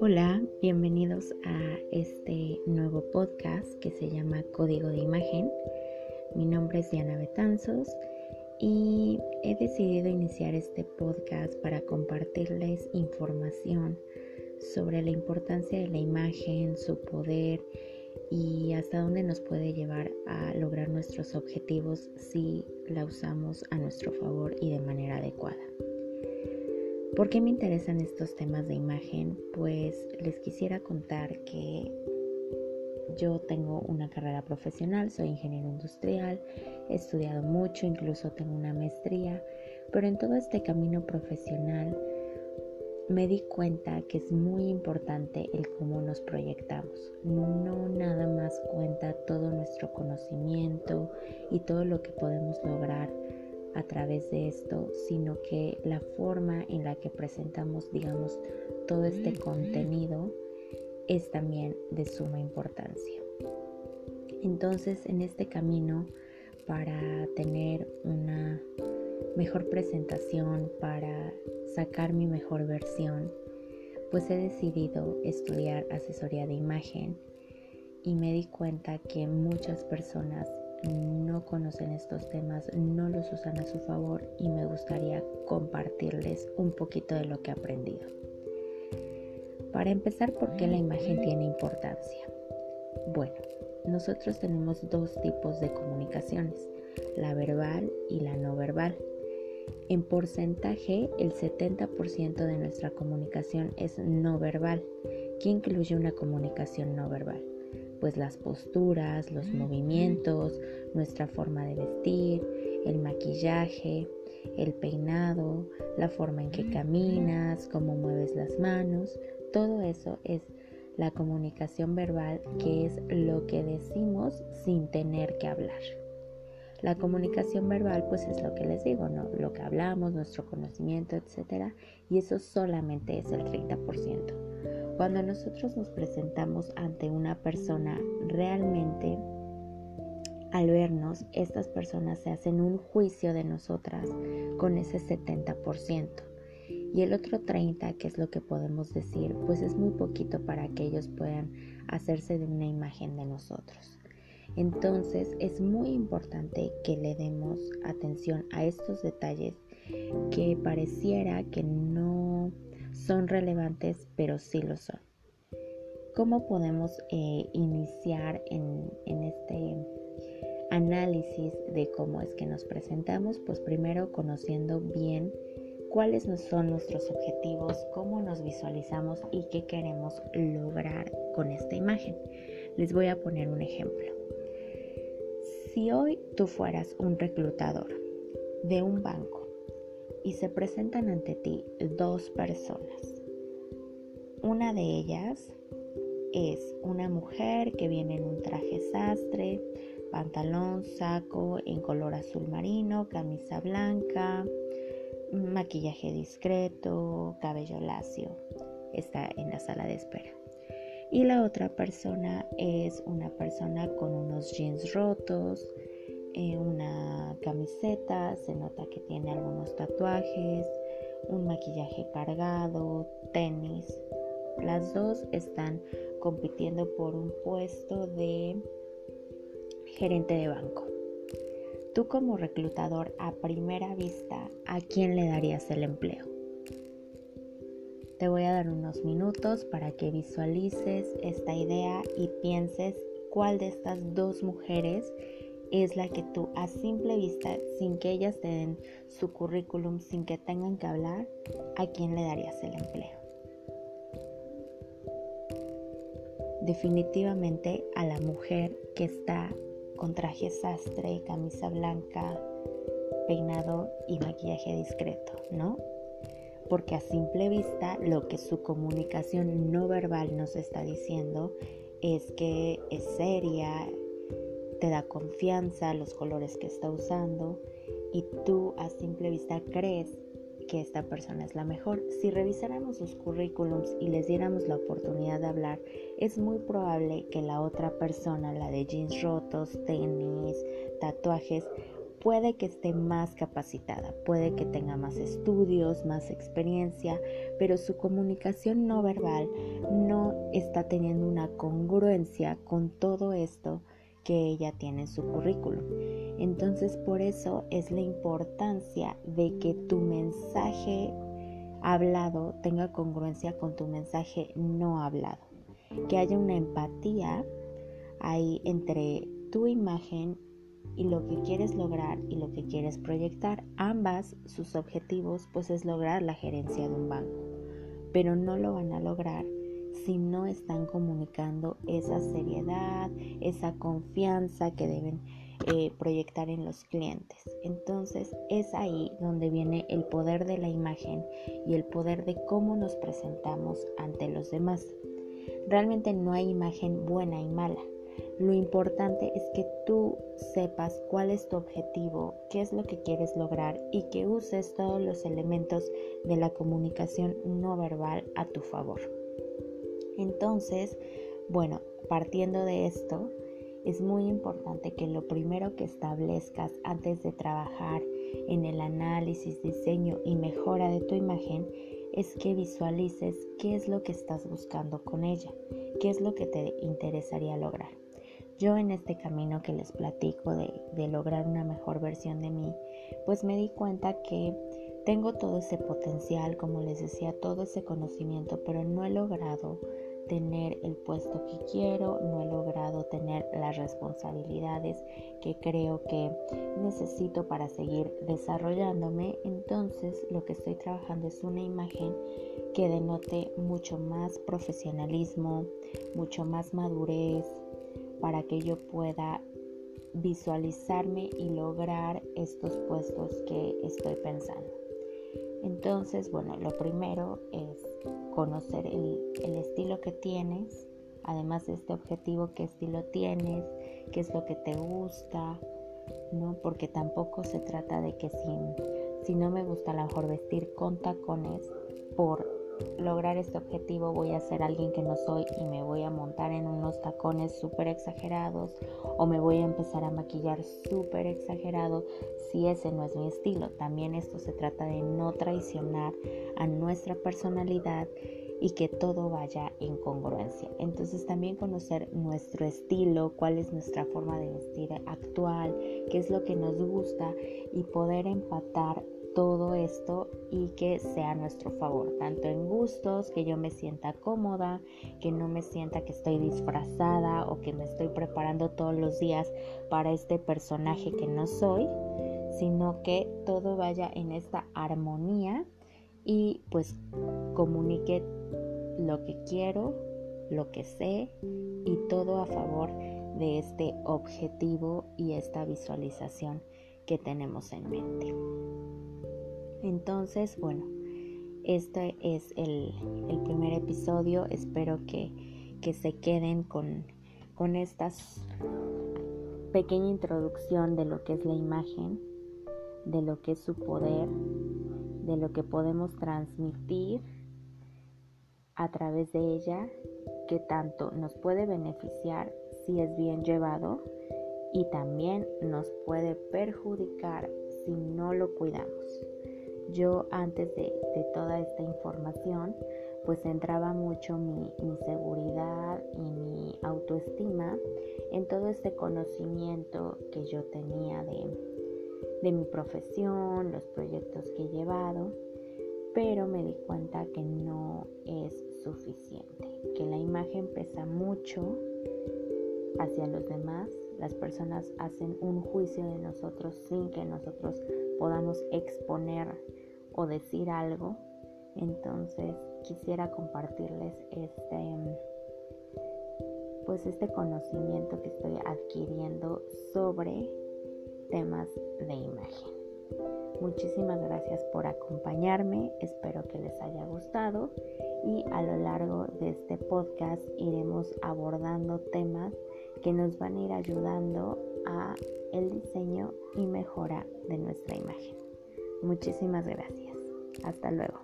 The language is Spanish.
Hola, bienvenidos a este nuevo podcast que se llama Código de Imagen. Mi nombre es Diana Betanzos y he decidido iniciar este podcast para compartirles información sobre la importancia de la imagen, su poder y hasta dónde nos puede llevar a lograr nuestros objetivos si la usamos a nuestro favor y de manera adecuada. ¿Por qué me interesan estos temas de imagen? Pues les quisiera contar que yo tengo una carrera profesional, soy ingeniero industrial, he estudiado mucho, incluso tengo una maestría, pero en todo este camino profesional me di cuenta que es muy importante el cómo nos proyectamos. No nada más cuenta todo nuestro conocimiento y todo lo que podemos lograr a través de esto, sino que la forma en la que presentamos, digamos, todo este contenido es también de suma importancia. Entonces, en este camino, para tener mejor presentación, para sacar mi mejor versión, pues he decidido estudiar asesoría de imagen y me di cuenta que muchas personas no conocen estos temas, no los usan a su favor y me gustaría compartirles un poquito de lo que he aprendido. Para empezar, ¿por qué la imagen tiene importancia? Bueno, nosotros tenemos dos tipos de comunicaciones, la verbal y la no verbal. En porcentaje, el 70% de nuestra comunicación es no verbal, que incluye una comunicación no verbal pues las posturas, los movimientos, nuestra forma de vestir, el maquillaje, el peinado, la forma en que caminas, cómo mueves las manos, todo eso es la comunicación verbal que es lo que decimos sin tener que hablar. La comunicación verbal pues es lo que les digo, ¿no? Lo que hablamos, nuestro conocimiento, etcétera, y eso solamente es el 30%. Cuando nosotros nos presentamos ante una persona, realmente al vernos, estas personas se hacen un juicio de nosotras con ese 70%. Y el otro 30, que es lo que podemos decir, pues es muy poquito para que ellos puedan hacerse de una imagen de nosotros. Entonces es muy importante que le demos atención a estos detalles que pareciera que no son relevantes, pero sí lo son. ¿Cómo podemos eh, iniciar en, en este análisis de cómo es que nos presentamos? Pues primero conociendo bien cuáles son nuestros objetivos, cómo nos visualizamos y qué queremos lograr con esta imagen. Les voy a poner un ejemplo. Si hoy tú fueras un reclutador de un banco y se presentan ante ti dos personas. Una de ellas es una mujer que viene en un traje sastre, pantalón, saco en color azul marino, camisa blanca, maquillaje discreto, cabello lacio. Está en la sala de espera. Y la otra persona es una persona con unos jeans rotos, eh, una camiseta, se nota que tiene algunos tatuajes, un maquillaje cargado, tenis. Las dos están compitiendo por un puesto de gerente de banco. Tú como reclutador a primera vista, ¿a quién le darías el empleo? Te voy a dar unos minutos para que visualices esta idea y pienses cuál de estas dos mujeres es la que tú a simple vista, sin que ellas te den su currículum, sin que tengan que hablar, a quién le darías el empleo. Definitivamente a la mujer que está con traje sastre, camisa blanca, peinado y maquillaje discreto, ¿no? Porque a simple vista lo que su comunicación no verbal nos está diciendo es que es seria, te da confianza los colores que está usando y tú a simple vista crees que esta persona es la mejor. Si revisáramos sus currículums y les diéramos la oportunidad de hablar, es muy probable que la otra persona, la de jeans rotos, tenis, tatuajes, puede que esté más capacitada, puede que tenga más estudios, más experiencia, pero su comunicación no verbal no está teniendo una congruencia con todo esto que ella tiene en su currículum. Entonces por eso es la importancia de que tu mensaje hablado tenga congruencia con tu mensaje no hablado. Que haya una empatía ahí entre tu imagen y lo que quieres lograr y lo que quieres proyectar. Ambas, sus objetivos, pues es lograr la gerencia de un banco. Pero no lo van a lograr si no están comunicando esa seriedad, esa confianza que deben eh, proyectar en los clientes. Entonces es ahí donde viene el poder de la imagen y el poder de cómo nos presentamos ante los demás. Realmente no hay imagen buena y mala lo importante es que tú sepas cuál es tu objetivo, qué es lo que quieres lograr y que uses todos los elementos de la comunicación no verbal a tu favor. Entonces, bueno, partiendo de esto, es muy importante que lo primero que establezcas antes de trabajar en el análisis, diseño y mejora de tu imagen es que visualices qué es lo que estás buscando con ella, qué es lo que te interesaría lograr. Yo en este camino que les platico de, lograr una mejor versión de mí, pues me di cuenta que tengo todo ese potencial, como les decía, todo ese conocimiento, pero no he logrado tener el puesto que quiero, no he logrado tener las responsabilidades que creo que necesito para seguir desarrollándome. Entonces lo que estoy trabajando es una imagen que denote mucho más profesionalismo, mucho más madurez, para que yo pueda visualizarme y lograr estos puestos que estoy pensando. Entonces, bueno, lo primero es conocer el, estilo que tienes, además de este objetivo, qué estilo tienes, qué es lo que te gusta, ¿no? Porque tampoco se trata de que si, si no me gusta a lo mejor vestir con tacones por lograr este objetivo voy a ser alguien que no soy y me voy a montar en unos tacones súper exagerados o me voy a empezar a maquillar súper exagerado si ese no es mi estilo. También esto se trata de no traicionar a nuestra personalidad y que todo vaya en congruencia. Entonces también conocer nuestro estilo, cuál es nuestra forma de vestir actual, qué es lo que nos gusta y poder empatar todo esto y que sea a nuestro favor, tanto en gustos, que yo me sienta cómoda, que no me sienta que estoy disfrazada o que me estoy preparando todos los días para este personaje que no soy, sino que todo vaya en esta armonía y pues comunique lo que quiero, lo que sé y todo a favor de este objetivo y esta visualización que tenemos en mente. Entonces, bueno, este es el, primer episodio. Espero que, se queden con, con esta pequeña introducción de lo que es la imagen, de lo que es su poder, de lo que podemos transmitir a través de ella, que tanto nos puede beneficiar si es bien llevado y también nos puede perjudicar si no lo cuidamos. Yo antes de, toda esta información, pues entraba mucho mi, seguridad y mi autoestima en todo este conocimiento que yo tenía de, de mi profesión, los proyectos que he llevado, pero me di cuenta que no es suficiente, que la imagen pesa mucho hacia los demás, las personas hacen un juicio de nosotros sin que nosotros podamos exponer o decir algo. Entonces quisiera compartirles este pues este conocimiento que estoy adquiriendo sobre temas de imagen. Muchísimas gracias por acompañarme, espero que les haya gustado y a lo largo de este podcast iremos abordando temas que nos van a ir ayudando el diseño y mejora de nuestra imagen. Muchísimas gracias. Hasta luego.